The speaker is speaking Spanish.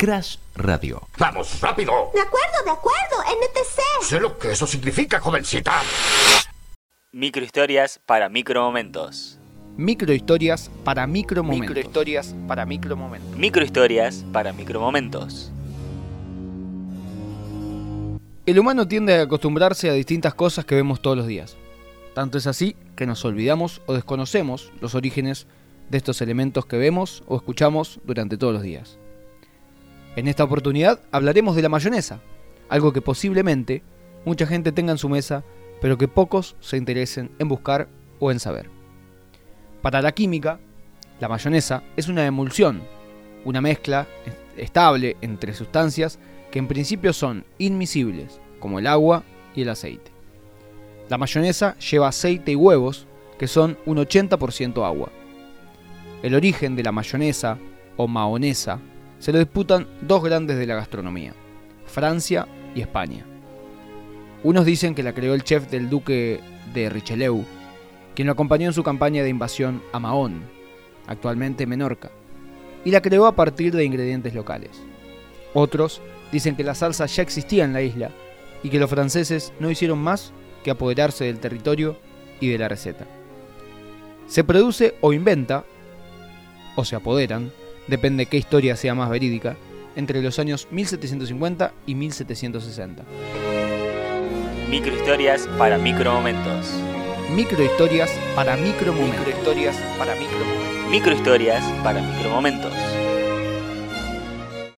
Crash Radio. ¡Vamos, rápido! De acuerdo, de acuerdo, NTC. Sé lo que eso significa, jovencita. Microhistorias para micromomentos. Microhistorias para micromomentos. Microhistorias para micromomentos. Microhistorias para micromomentos. El humano tiende a acostumbrarse a distintas cosas que vemos todos los días. Tanto es así que nos olvidamos o desconocemos los orígenes de estos elementos que vemos o escuchamos durante todos los días. En esta oportunidad hablaremos de la mayonesa, algo que posiblemente mucha gente tenga en su mesa, pero que pocos se interesen en buscar o en saber. Para la química, la mayonesa es una emulsión, una mezcla estable entre sustancias que en principio son inmisibles, como el agua y el aceite. La mayonesa lleva aceite y huevos, que son un 80% agua. El origen de la mayonesa o mahonesa se lo disputan dos grandes de la gastronomía, Francia y España. Unos dicen que la creó el chef del duque de Richelieu, quien lo acompañó en su campaña de invasión a Mahón, actualmente Menorca, y la creó a partir de ingredientes locales. Otros dicen que la salsa ya existía en la isla y que los franceses no hicieron más que apoderarse del territorio y de la receta. Se produce o inventa, o se apoderan, depende qué historia sea más verídica, entre los años 1750 y 1760. Microhistorias para micromomentos. Microhistorias para micromomentos. Microhistorias para micromomentos. Microhistorias para micromomentos.